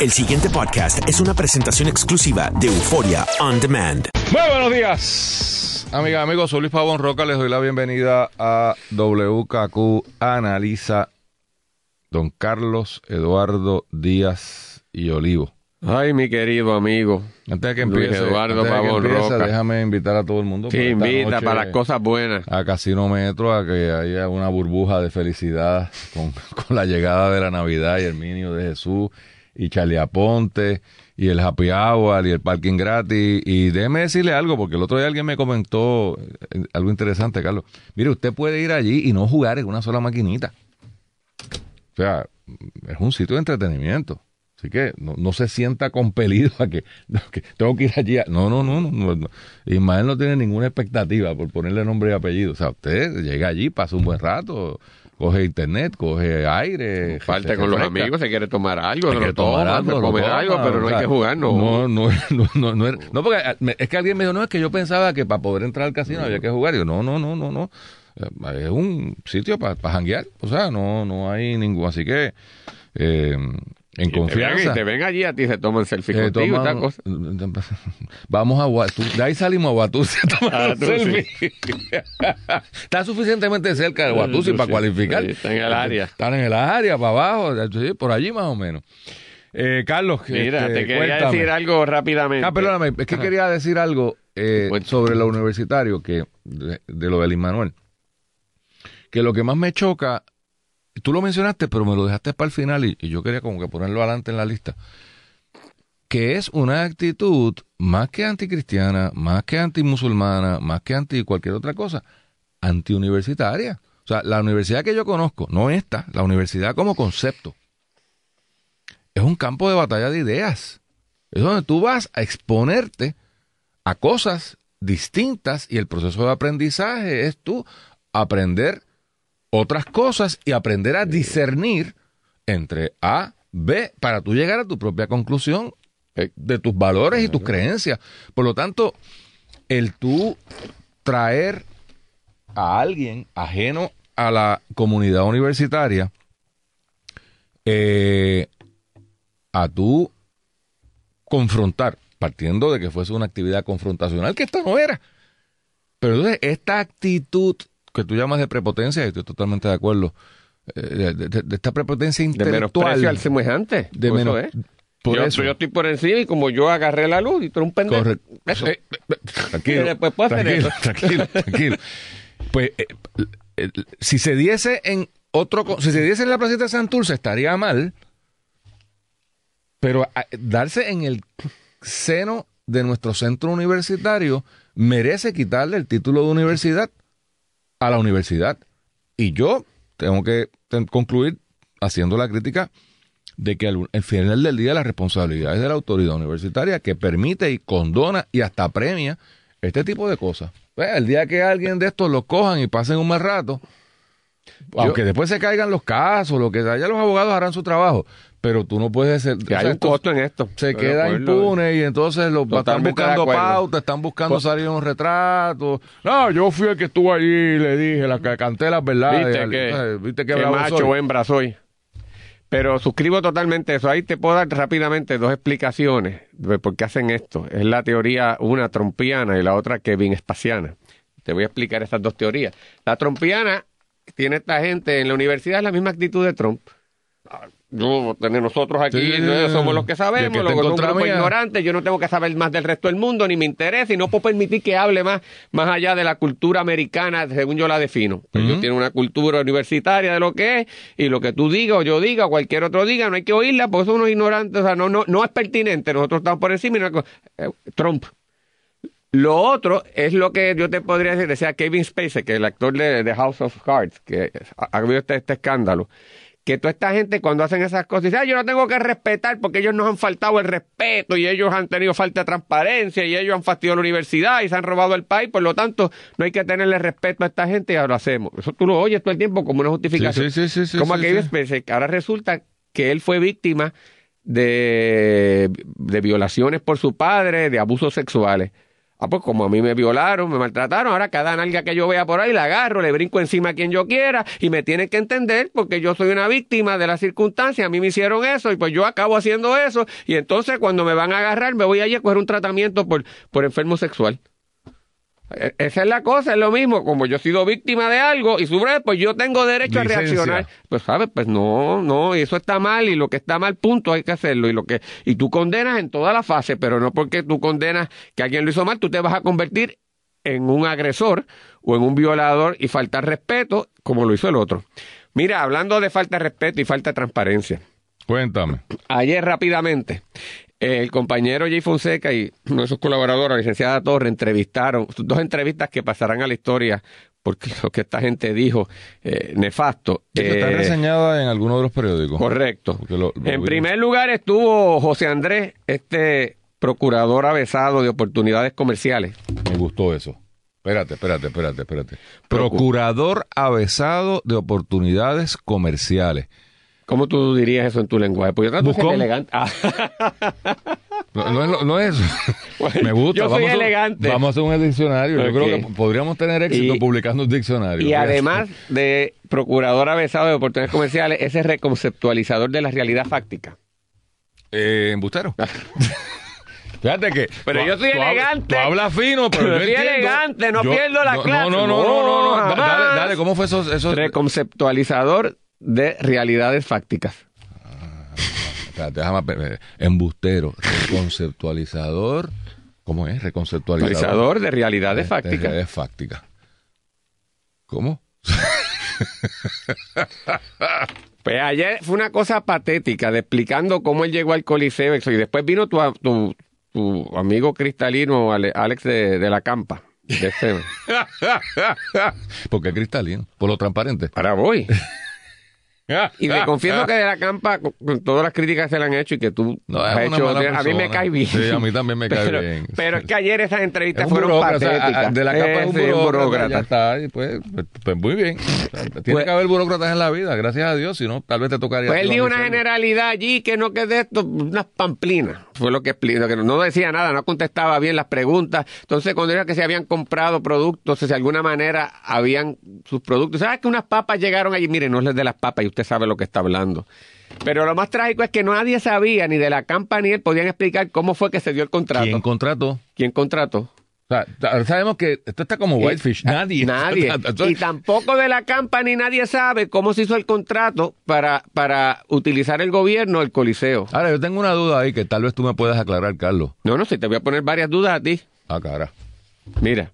El siguiente podcast es una presentación exclusiva de Euforia On Demand. Muy buenos días, amigas, amigos. Soy Luis Pavón Roca. Les doy la bienvenida a WKQ Analiza Don Carlos Eduardo Díaz y Olivo. Ay, mi querido amigo. Antes de que Luis empiece, Eduardo antes de que Pavón empiece, Roca. déjame invitar a todo el mundo. Sí, invita para las cosas buenas. A Casino Metro a que haya una burbuja de felicidad con, con la llegada de la Navidad y el Minio de Jesús y Charlie Aponte y el Happy Hour y el parking gratis. Y déjeme decirle algo, porque el otro día alguien me comentó eh, algo interesante, Carlos. Mire, usted puede ir allí y no jugar en una sola maquinita. O sea, es un sitio de entretenimiento. Así que no, no se sienta compelido a que, tengo que ir allí. no, no, no, no, no. Ismael no tiene ninguna expectativa por ponerle nombre y apellido. O sea, usted llega allí, pasa un buen rato, coge internet, coge aire. Falte se con los amigos, se quiere tomar algo, se toma, tomar algo, algo, pero no hay que jugar, no. No, no, no, no, no, porque me- es que alguien me dijo, no, es que yo pensaba que para poder entrar al casino había que jugar. Y yo, no, no, no, no, no. Eh, Es un sitio para janguear. O sea, no, no hay ningún. Así que, eh, en Y te ven- confianza. y te ven allí a ti, se toman selfie eh, contigo y toman- tal cosa. Vamos a Guatú. De ahí salimos a Guatusi a tomar Ah, un selfie. Está suficientemente cerca de Guatusi Sí, para sí. cualificar. Sí, está en el área. Están en el área, para abajo, por allí más o menos. Eh, Carlos, Mira, este, te quería cuéntame. decir algo rápidamente. Ah, perdóname, es que quería decir algo eh, sobre lo universitario, que de, de lo del Manuel. Que lo que más me choca, tú lo mencionaste, pero me lo dejaste para el final y, yo quería como que ponerlo adelante en la lista. Que es una actitud más que anticristiana, más que antimusulmana, más que anti cualquier otra cosa, antiuniversitaria. O sea, la universidad que yo conozco, no esta, la universidad como concepto, es un campo de batalla de ideas. Es donde tú vas a exponerte a cosas distintas y el proceso de aprendizaje es tú aprender otras cosas y aprender a discernir entre A, B, para tú llegar a tu propia conclusión eh, de tus valores y tus creencias. Por lo tanto, el tú traer a alguien ajeno a la comunidad universitaria, eh, a tú confrontar, partiendo de que fuese una actividad confrontacional, que esta no era. Pero entonces, esta actitud que tú llamas de prepotencia, y estoy totalmente de acuerdo, eh, de, de- de esta prepotencia de intelectual. menosprecio al semejante. de Por menos- eso es. por yo, eso. yo estoy por encima y como yo agarré la luz y tú eres un pendejo. Correcto. Eso. Eh, eh, tranquilo, Y después puedo hacer tranquilo, tranquilo, tranquilo. Pues eh, eh, si se diese en otro, si se diese en la placita de Santurce estaría mal, pero a- darse en el seno de nuestro centro universitario merece quitarle el título de universidad a la universidad. Y yo tengo que concluir haciendo la crítica de que al, al final del día la responsabilidad es de la autoridad universitaria que permite y condona y hasta premia este tipo de cosas. Pues, el día que alguien de estos los cojan y pasen un mal rato, aunque después se caigan los casos, lo que sea, ya los abogados harán su trabajo, pero tú no puedes ser... Que o hay un costo en esto. Se queda impune y entonces los están buscando pautas, están buscando salir un retrato. No, yo fui el que estuvo allí y le dije, la que canté las verdades. Viste Al- que, ¿sabes? ¿Viste que que macho soy? hembra soy. Pero suscribo totalmente eso. Ahí te puedo dar rápidamente dos explicaciones de por qué hacen esto. Es la teoría, una trompiana y la otra Kevin espaciana. Te voy a explicar estas dos teorías. La trompiana tiene esta gente en la universidad es la misma actitud de Trump. Ah, Yo, nosotros aquí, Sí, somos los que sabemos, los un grupo ignorante, yo no tengo que saber más del resto del mundo, ni me interesa, y no puedo permitir que hable más, más allá de la cultura americana, según yo la defino. Ellos Ujú. tienen una cultura universitaria de lo que es, y lo que tú digas, o yo diga, o cualquier otro diga, no hay que oírla, porque son unos ignorantes, o sea, no, no, no es pertinente, nosotros estamos por encima, y no hay eh, Trump. Lo otro es lo que yo te podría decir, decía Kevin Spacey, que es el actor de, de House of Cards, que ha ha habido este, este escándalo, que toda esta gente cuando hacen esas cosas dice, "Ah, yo no tengo que respetar porque ellos nos han faltado el respeto y ellos han tenido falta de transparencia y ellos han fastidiado la universidad y se han robado el país, por lo tanto no hay que tenerle respeto a esta gente y ahora lo hacemos. Eso tú lo oyes todo el tiempo como una justificación. Sí, sí, sí, como aquello sí. Spacey, que ahora resulta que él fue víctima de, de violaciones por su padre, de abusos sexuales. Ah, pues como a mí me violaron, me maltrataron, ahora cada nalga que yo vea por ahí la agarro, le brinco encima a quien yo quiera y me tienen que entender porque yo soy una víctima de las circunstancias, a mí me hicieron eso y pues yo acabo haciendo eso y entonces cuando me van a agarrar me voy allí a coger un tratamiento por, por enfermo sexual. E- Esa es la cosa, es lo mismo. Como yo he sido víctima de algo y sufro, pues yo tengo derecho Licencia. a reaccionar. Pues, ¿sabes? Pues no, no, y eso está mal y lo que está mal, punto, hay que hacerlo. Y lo que y tú condenas en toda la fase, pero no porque tú condenas que alguien lo hizo mal, tú te vas a convertir en un agresor o en un violador y faltar respeto como lo hizo el otro. Mira, hablando de falta de respeto y falta de transparencia. Cuéntame. Ayer rápidamente, eh, el compañero Jay Fonseca y uno de sus colaboradores, la licenciada Torre, entrevistaron, dos entrevistas que pasarán a la historia porque lo que esta gente dijo, eh, nefasto. Esto está Eh, reseñada en alguno de los periódicos. Correcto. Porque lo- lo en vimos. primer lugar estuvo José Andrés, este procurador avesado de oportunidades comerciales. Me gustó eso. Espérate, espérate, espérate, espérate. Procurador avesado de oportunidades comerciales. ¿Cómo tú dirías eso en tu lenguaje? Pues yo trato de ser Buscón. elegante. Ah, No, no es, lo- no es Me gusta. yo soy vamos a- elegante. vamos a hacer un diccionario. Yo creo que podríamos tener éxito Y- publicando un diccionario. y además de procurador avesado de oportunidades comerciales, ese es reconceptualizador de la realidad fáctica. Eh, embustero. Fíjate que. Pero tú- yo soy tú elegante. Tú hablas fino, pero. Pero yo soy entiendo. elegante, no pierdo la no, clase. No, no, no, no, no. No, Da- Dale, dale, ¿cómo fue eso? eso Reconceptualizador de realidades fácticas. Espérate, déjame. pe- Embustero. Reconceptualizador. ¿Cómo es? Reconceptualizador. Realizador de realidades De fácticas. realidades fácticas. ¿Cómo? Pues ayer fue una cosa patética de explicando cómo él llegó al Coliseo y después vino tu, tu, tu amigo cristalino Ale- Alex de, de la Campa. De ese- Porque es cristalino. Por lo transparente. Ahora voy. Y le confieso que de la Campa, con, todas las críticas que se le han hecho y que tú No, has hecho, mala a mí me cae bien. Sí, a mí también me cae pero, bien. Pero es que ayer esas entrevistas Es fueron o sea, patéticas. de la capa es un burócrata, ya está, y pues, pues, pues muy bien. O sea, tiene Pues- que haber burócratas en la vida, gracias a Dios, si no, tal vez te tocaría... Pues él dijo una generalidad allí que no que de esto, unas pamplinas. Fue lo que explicó, que no decía nada, no contestaba bien las preguntas. Entonces, cuando era que se habían comprado productos, si de alguna manera habían sus productos. ¿Sabes que unas papas llegaron allí? Mire, no es de las papas y usted sabe lo que está hablando. Pero lo más trágico es que nadie sabía, ni de la campa ni él, podían explicar cómo fue que se dio el contrato. ¿Quién contrató? ¿Quién contrató? O sea, ahora sabemos que esto está como Whitefish, nadie. Eh, Nadie. Y tampoco de la campa ni nadie sabe cómo se hizo el contrato para, para utilizar el gobierno el Coliseo. Ahora, yo tengo una duda ahí que tal vez tú me puedas aclarar, Carlos. No, no, si te voy a poner varias dudas a ti. Ah, cara. Mira.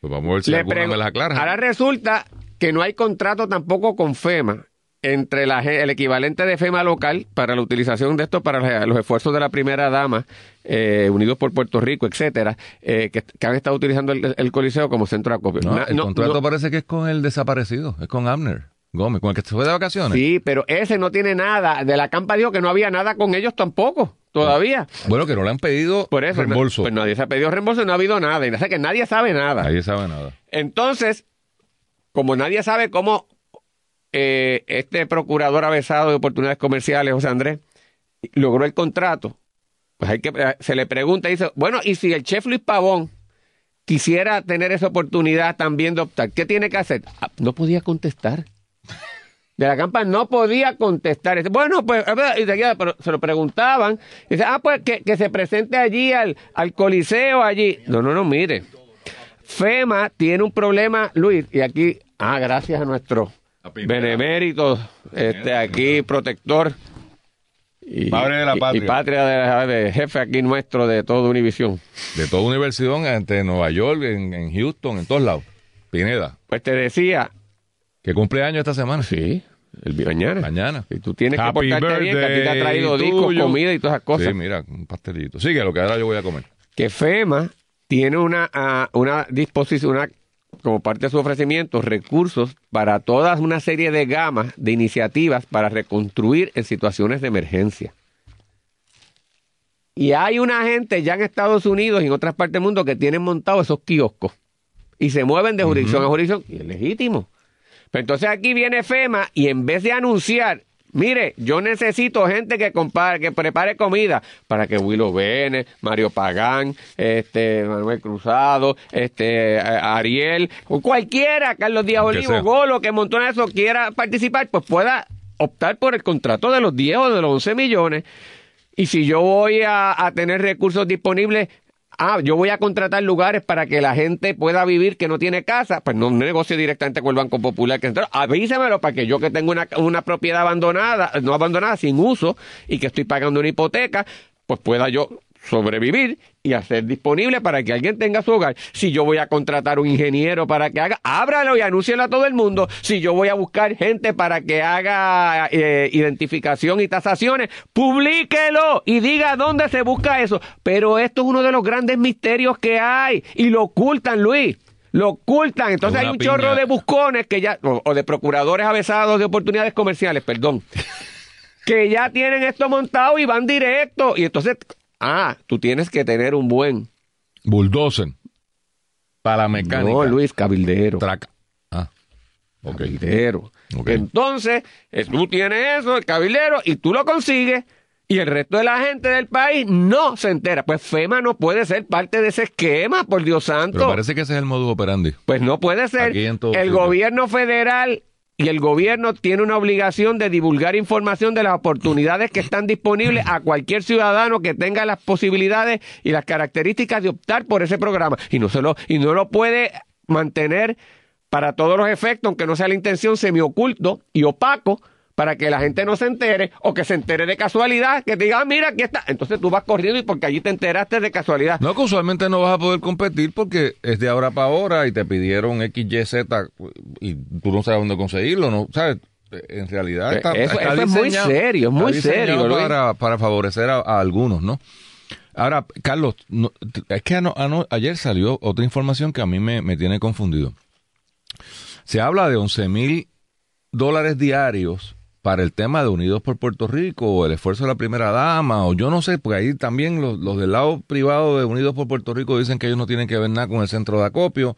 Pues vamos a ver si alguna me las aclara. Ahora resulta que no hay contrato tampoco con FEMA entre la, el equivalente de FEMA local para la utilización de esto para los esfuerzos de la primera dama, eh, Unidos por Puerto Rico, etcétera, eh, que, que han estado utilizando el, el Coliseo como centro de acopio. No, Na- el no- contrato no- parece que es con el desaparecido, es con Abner Gómez, con el que se fue de vacaciones. sí, pero ese no tiene nada. De la campa dijo que no había nada con ellos tampoco, todavía. Bueno, que no le han pedido Por eso, reembolso. pues nadie se ha pedido reembolso, no ha habido nada. Y o sea que nadie sabe nada. Nadie sabe nada. Entonces, como nadie sabe cómo eh, este procurador avesado de oportunidades comerciales, José Andrés, logró el contrato, pues hay que eh, se le pregunta y dice, bueno, y si el chef Luis Pavón quisiera tener esa oportunidad también de optar, ¿qué tiene que hacer? Ah, no podía contestar. De la campa no podía contestar. Bueno, pues, y pero se lo preguntaban. Dice, ah, pues que, que se presente allí al, al coliseo allí. No, no, no, mire. FEMA tiene un problema, Luis, y aquí, ah, gracias a nuestro. Benemérito, este, aquí, protector. Y, Padre de la patria. Y, patria de, de jefe aquí nuestro de toda Univisión. De toda universidad, entre Nueva York, en, en Houston, en todos lados. Pineda, Pues te decía, que cumple años esta semana. sí, el mañana. Mañana. Y tú tienes Happy que portarte bien, que a ti te ha traído discos, comida y todas esas cosas. Sí, mira, un pastelito. Sigue, lo que ahora yo voy a comer. que FEMA tiene una, ah, una disposición, una- como parte de su ofrecimiento, recursos para toda una serie de gamas de iniciativas para reconstruir en situaciones de emergencia. Y hay una gente ya en Estados Unidos y en otras partes del mundo que tienen montados esos kioscos y se mueven de jurisdicción a jurisdicción y es legítimo. Pero entonces aquí viene FEMA y en vez de anunciar Mire, yo necesito gente que compare, que prepare comida para que Willow Bene, Mario Pagán, este, Manuel Cruzado, este, Ariel, o cualquiera, Carlos Díaz Olivo. Golo, que montón eso quiera participar, pues pueda optar por el contrato de los 10 o de los 11 millones. Y si yo voy a, a tener recursos disponibles, ah, yo voy a contratar lugares para que la gente pueda vivir que no tiene casa, pues no negocio directamente con el Banco Popular. Que avísamelo para que yo que tengo una, una propiedad abandonada, no abandonada, sin uso, y que estoy pagando una hipoteca, pues pueda yo sobrevivir y hacer disponible para que alguien tenga su hogar. Si yo voy a contratar un ingeniero para que haga, ábralo y anúncielo a todo el mundo. Si yo voy a buscar gente para que haga eh, identificación y tasaciones, publíquelo y diga dónde se busca eso. Pero esto es uno de los grandes misterios que hay y lo ocultan, Luis. Lo ocultan. Entonces Es hay un chorro de buscones que ya, o, o de procuradores avesados de oportunidades comerciales, perdón que ya tienen esto montado y van directo. Y entonces, ah, tú tienes que tener un buen. Bulldozer. Para mecánica. No, Luis, cabildero. Traca. Ah. Ok. Cabildero. Entonces, eh, tú tienes eso, el cabildero, y tú lo consigues. Y el resto de la gente del país no se entera. Pues FEMA no puede ser parte de ese esquema, por Dios santo. Pero parece que ese es el modus operandi. Pues no puede ser. Aquí en todo el gobierno federal y el gobierno tiene una obligación de divulgar información de las oportunidades que están disponibles a cualquier ciudadano que tenga las posibilidades y las características de optar por ese programa. Y no se lo y no lo puede mantener para todos los efectos, aunque no sea la intención semioculto y opaco para que la gente no se entere o que se entere de casualidad, que te diga, ah, mira, aquí está. Entonces tú vas corriendo y porque allí te enteraste de casualidad. No, que usualmente no vas a poder competir porque es de ahora para ahora y te pidieron X, Y, Z y tú no sabes dónde conseguirlo, ¿no? ¿Sabes? En realidad está, Eso- está eso es muy serio, es muy serio. Para, para favorecer a, a algunos, ¿no? Ahora, Carlos, no- es que ano- ano- ayer salió otra información que a mí me, me tiene confundido. Se habla de 11 mil dólares diarios para el tema de Unidos por Puerto Rico o el esfuerzo de la primera dama o yo no sé, porque ahí también los, los del lado privado de Unidos por Puerto Rico dicen que ellos no tienen que ver nada con el centro de acopio.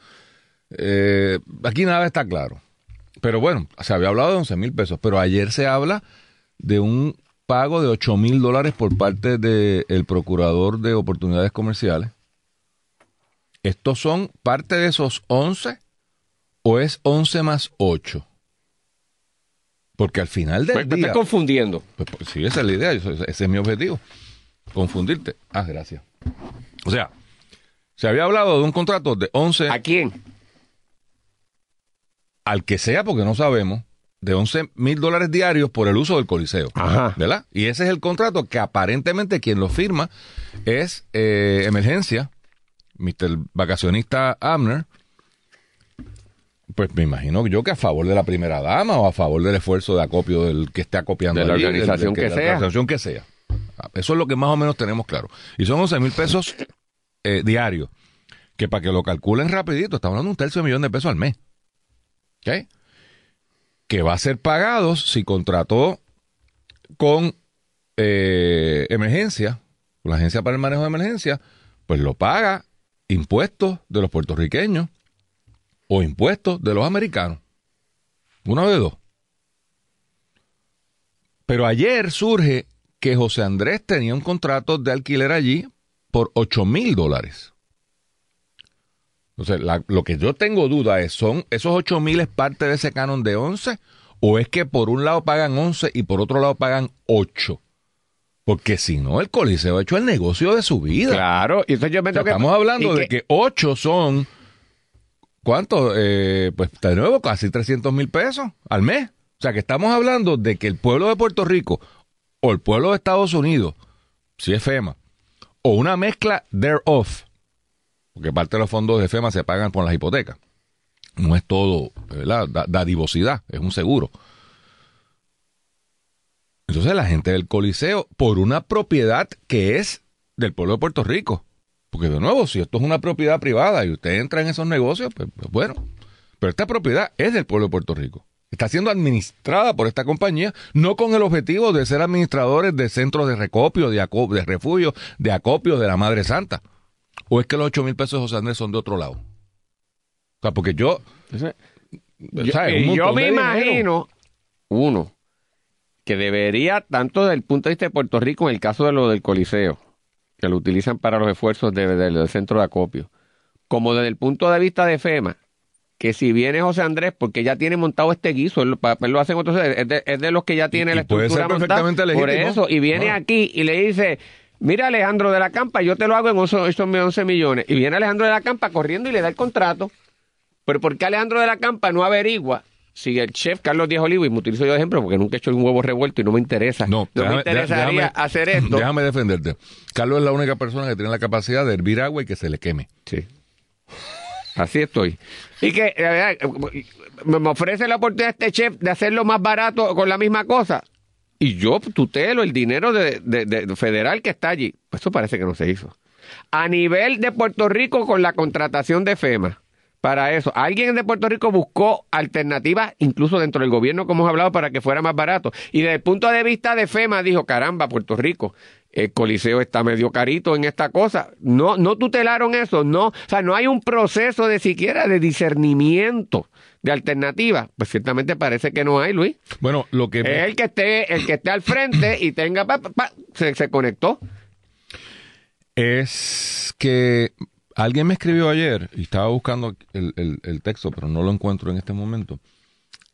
Eh, aquí nada está claro. Pero bueno, se había hablado de 11 mil pesos, pero ayer se habla de un pago de 8 mil dólares por parte del procurador de oportunidades comerciales. ¿Estos son parte de esos 11 o es 11 más 8? Porque al final del Pues, te día... estás confundiendo. Pues, pues, sí, esa es la idea, ese es mi objetivo. Confundirte. Ah, gracias. O sea, se había hablado de un contrato de 11 ¿A quién? al que sea, porque no sabemos, de 11 mil dólares diarios por el uso del coliseo. Ajá. ¿Verdad? Y ese es el contrato que aparentemente quien lo firma es eh, Emergencia, Mr. Vacacionista Abner. Pues me imagino yo que a favor de la primera dama o a favor del esfuerzo de acopio del que esté acopiando De la allí, organización que de la sea. organización que sea. Ah, Eso es lo que más o menos tenemos claro. Y son 11 mil pesos eh, diarios. Que para que lo calculen rapidito, estamos hablando de un tercio de millón de pesos al mes. ¿Ok? Que va a ser pagado si contrató con eh, emergencia, con la agencia para el manejo de emergencia, pues lo paga impuestos de los puertorriqueños o impuestos de los americanos. Uno de dos. Pero ayer surge que José Andrés tenía un contrato de alquiler allí por 8 mil dólares. Entonces, la- lo que yo tengo duda es, ¿son esos 8 mil es parte de ese canon de 11? ¿O es que por un lado pagan 11 y por otro lado pagan 8? Porque si no, el Coliseo ha hecho el negocio de su vida. Claro. Y entonces yo me O sea, que- estamos hablando de que 8 son, ¿cuánto? Eh, pues de nuevo, casi 300 mil pesos al mes. O sea, que estamos hablando de que el pueblo de Puerto Rico o el pueblo de Estados Unidos, si es FEMA, o una mezcla thereof, porque parte de los fondos de FEMA se pagan por las hipotecas. No es todo, ¿verdad? Da- dadivosidad, es un seguro. Entonces la gente del Coliseo, por una propiedad que es del pueblo de Puerto Rico, porque de nuevo, si esto es una propiedad privada y usted entra en esos negocios, pues, pues bueno, pero esta propiedad es del pueblo de Puerto Rico. Está siendo administrada por esta compañía, no con el objetivo de ser administradores de centros de recopio, de, de refugio, de acopio de la Madre Santa. ¿O es que los 8 mil pesos de José Andrés son de otro lado? O sea, porque yo... Yo, ¿sabes? Un y yo montón me dinero. imagino, uno, que debería, tanto desde el punto de vista de Puerto Rico, en el caso de lo del Coliseo, que lo utilizan para los esfuerzos de- de- del centro de acopio, como desde el punto de vista de FEMA, que si viene José Andrés, porque ya tiene montado este guiso, él, lo- pa- él lo hacen otros, es de, es de los que ya tiene Y- la y puede estructura ser perfectamente montada. Por eso, y viene Bueno. aquí y le dice, mira Alejandro de la Campa, yo te lo hago en 11, 11 millones. Y viene Alejandro de la Campa corriendo y le da el contrato. Pero ¿por qué Alejandro de la Campa no averigua si el chef Carlos Díaz Olivo, y me utilizo yo de ejemplo porque nunca he hecho un huevo revuelto y no me interesa, No, me déjame- interesaría déjame- hacer esto. Déjame defenderte. Carlos es la única persona que tiene la capacidad de hervir agua y que se le queme. Sí. Así estoy. Y que eh, me me ofrece la oportunidad este chef de hacerlo más barato con la misma cosa. Y yo tutelo el dinero de, de- de federal que está allí. Pues eso parece que no se hizo. A nivel de Puerto Rico con la contratación de FEMA. Para eso, alguien de Puerto Rico buscó alternativas, incluso dentro del gobierno, como hemos hablado, para que fuera más barato. Y desde el punto de vista de FEMA, dijo, caramba, Puerto Rico, el Coliseo está medio carito en esta cosa. No, no tutelaron eso, no. O sea, no hay un proceso de siquiera de discernimiento de alternativas. Pues ciertamente parece que no hay, Luis. Bueno, lo que... Es el que esté, el que esté al frente y tenga, pa, pa, pa, se, se conectó. es que alguien me escribió ayer y estaba buscando el, texto, pero no lo encuentro en este momento,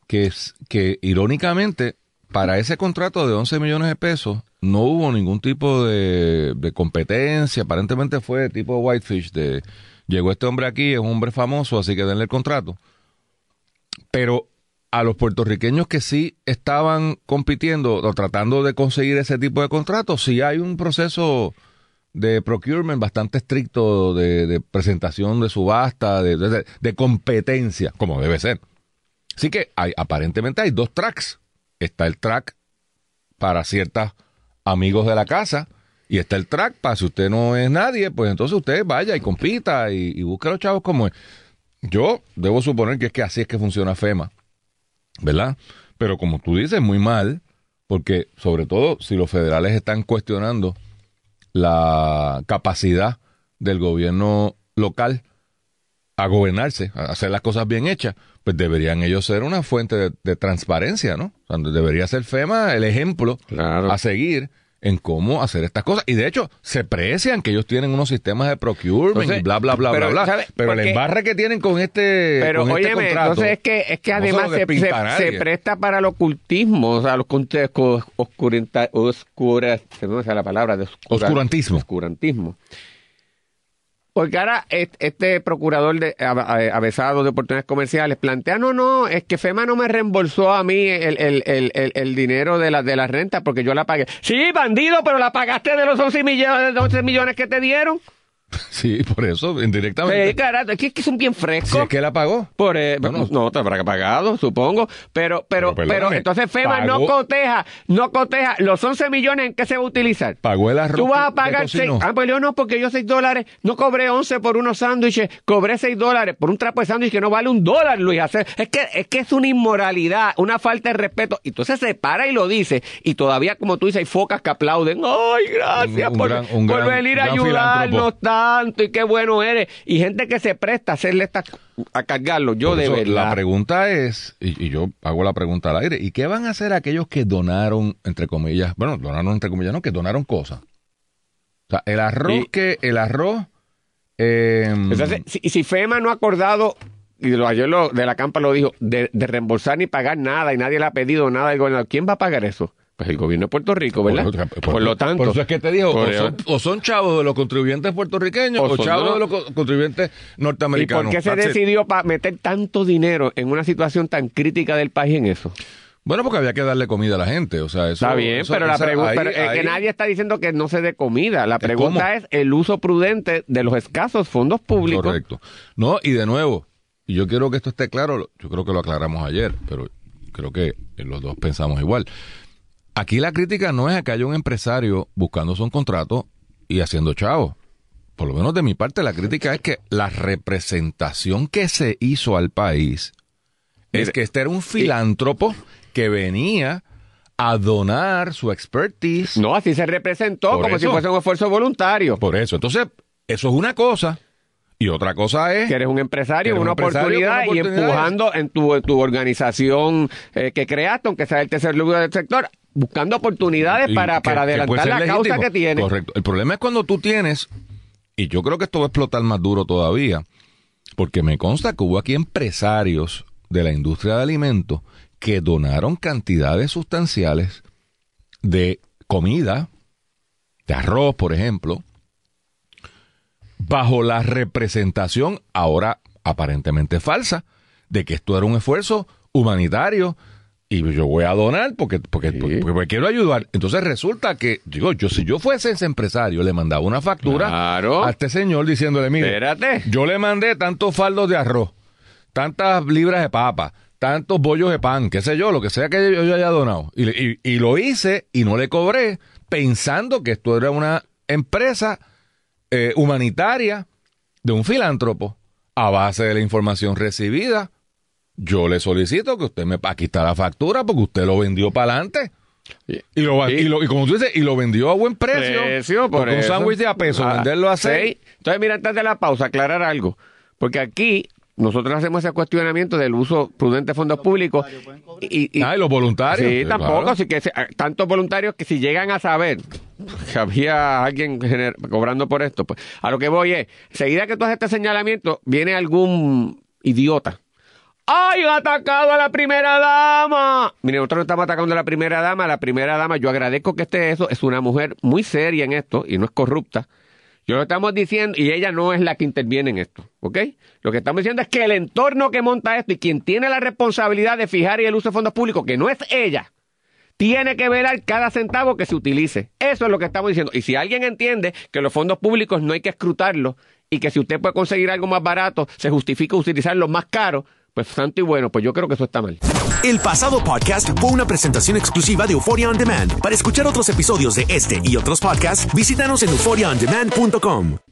que es que irónicamente para ese contrato de 11 millones de pesos no hubo ningún tipo de, de competencia, aparentemente fue tipo Whitefish, de llegó este hombre aquí, es un hombre famoso, así que denle el contrato. Pero a los puertorriqueños que sí estaban compitiendo o tratando de conseguir ese tipo de contratos, sí hay un proceso de procurement bastante estricto de, presentación de subasta, de competencia, como debe ser. Así que hay, aparentemente hay dos tracks. Está el track para ciertos amigos de la casa y está el track para si usted no es nadie, pues entonces usted vaya y compita y, y busque a los chavos como es. Yo debo suponer que es que así es que funciona FEMA, ¿verdad? Pero como tú dices, muy mal, porque sobre todo si los federales están cuestionando la capacidad del gobierno local a gobernarse, a hacer las cosas bien hechas, pues deberían ellos ser una fuente de, de transparencia, ¿no? O sea, debería ser FEMA el ejemplo Claro. a seguir en cómo hacer estas cosas. Y de hecho, se precian que ellos tienen unos sistemas de procurement Entonces, y bla, bla, bla, pero, bla, bla. ¿sabe? Pero el embarre que tienen con este, Pero con este óyeme, contrato, entonces es que, es que no se además se, se- presta para el ocultismo, o sea, los oscurenta- oscura, se me olvida la palabra, de oscura- Oscurantismo. Oscurantismo. Porque ahora est- este procurador de a- avesado de oportunidades comerciales plantea, no, no, es que FEMA no me reembolsó a mí el, el, el, el, dinero de la, de la renta porque yo la pagué. Sí, bandido, pero la pagaste de los 11 millones, de 11 millones que te dieron. Sí, por eso, indirectamente. Sí, carajo, es que, es que son bien frescos. si es que la pagó. Por, eh, No, no, no. te habrá pagado, supongo. Pero, pero, Pero entonces FEMA no coteja, no coteja los 11 millones en qué se va a utilizar. Pagó el arroz Tú vas a pagar 6, tocino. ah, pues yo no, porque yo 6 dólares, no cobré 11 por unos sándwiches, cobré 6 dólares por un trapo de sándwich que no vale un dólar, Luis. Es que, es que es una inmoralidad, una falta de respeto. Y entonces se para y lo dice, y todavía, como tú dices, hay focas que aplauden. Ay, gracias Un- un por, gran- un por gran- venir a ayudarnos filántropo. Y qué bueno eres. Y gente que se presta a hacerle esta, a cargarlo. Yo Por de eso, verdad. La pregunta es, y, y yo hago la pregunta al aire, ¿y qué van a hacer aquellos que donaron, entre comillas, bueno, donaron entre comillas, no, que donaron cosas? O sea, el arroz Y- que, el arroz, eh, Entonces, si, y si FEMA no ha acordado, y lo, ayer lo, de la campa lo dijo, de, de reembolsar ni pagar nada y nadie le ha pedido nada al gobierno, ¿quién va a pagar eso? Pues el gobierno de Puerto Rico, ¿verdad? Por, por- Por, lo tanto. Por eso es que te digo, o son, o son chavos de los contribuyentes puertorriqueños O o, son chavos de de los- los co- contribuyentes ¿Y norteamericanos. por qué se That's decidió pa- meter tanto dinero en una situación tan crítica del país en eso? Bueno, porque había que darle comida a la gente, o sea, eso... Está bien, eso- pero la pregunta pero, eh, ahí- que nadie está diciendo que no se dé comida. La ¿Es pregunta cómo? es el uso prudente de los escasos fondos públicos. Correcto. No, y de nuevo, y yo quiero que esto esté claro, yo creo que lo aclaramos ayer, pero creo que los dos pensamos igual. Aquí la crítica no es a que haya un empresario buscándose un contrato y haciendo chavos. Por lo menos de mi parte, la crítica es que la representación que se hizo al país es que este era un filántropo que venía a donar su expertise. No, así se representó Por como si fuese un esfuerzo voluntario. Por eso. Entonces, eso es una cosa. Y otra cosa es que eres un empresario, Eres un una, empresario oportunidad, y empujando en tu, en tu organización eh, que creaste, aunque sea el tercer lugar del sector, buscando oportunidades Y para, para que adelantar la causa que tienes. Correcto. El problema es cuando tú tienes, y yo creo que esto va a explotar más duro todavía, porque me consta que hubo aquí empresarios de la industria de alimentos que donaron cantidades sustanciales de comida, de arroz, por ejemplo, bajo la representación, ahora aparentemente falsa, de que esto era un esfuerzo humanitario y yo voy a donar porque, porque, Sí. porque, porque quiero ayudar. Entonces resulta que, digo, yo si yo fuese ese empresario, le mandaba una factura Claro. a este señor diciéndole, mire, Espérate. yo le mandé tantos faldos de arroz, tantas libras de papa, tantos bollos de pan, qué sé yo, lo que sea que yo, haya donado. Y, y- y lo hice y no le cobré pensando que esto era una empresa eh, humanitaria de un filántropo. A base de la información recibida, yo le solicito que usted me... Aquí está la factura porque usted lo vendió para adelante. Y, lo, Sí. y, lo- y como tú dices, y lo vendió a buen precio. Precio, por un sándwich de a peso, Ah, venderlo a seis. Entonces, mira, antes de la pausa, aclarar algo. Porque aquí nosotros hacemos ese cuestionamiento del uso prudente de fondos públicos. Y, y- Ah, y los voluntarios. Sí, Sí, tampoco. claro. Así que tantos voluntarios que si llegan a saber que había alguien cobrando por esto, pues a lo que voy es, seguida que tú haces este señalamiento, viene algún idiota. ¡Ay, ha atacado a la primera dama! Mire, nosotros no estamos atacando a la primera dama. La primera dama, yo agradezco que esté eso. Es una mujer muy seria en esto y no es corrupta. Yo lo estamos diciendo, y ella no es la que interviene en esto, ¿ok? Lo que estamos diciendo es que el entorno que monta esto y quien tiene la responsabilidad de fijar el uso de fondos públicos, que no es ella, tiene que velar cada centavo que se utilice. Eso es lo que estamos diciendo. Y si alguien entiende que los fondos públicos no hay que escrutarlos y que si usted puede conseguir algo más barato, se justifica utilizarlo más caro, pues santo y bueno, pues yo creo que eso está mal. El pasado podcast fue una presentación exclusiva de Euphoria On Demand. Para escuchar otros episodios de este y otros podcasts, visítanos en euphoriaondemand.com.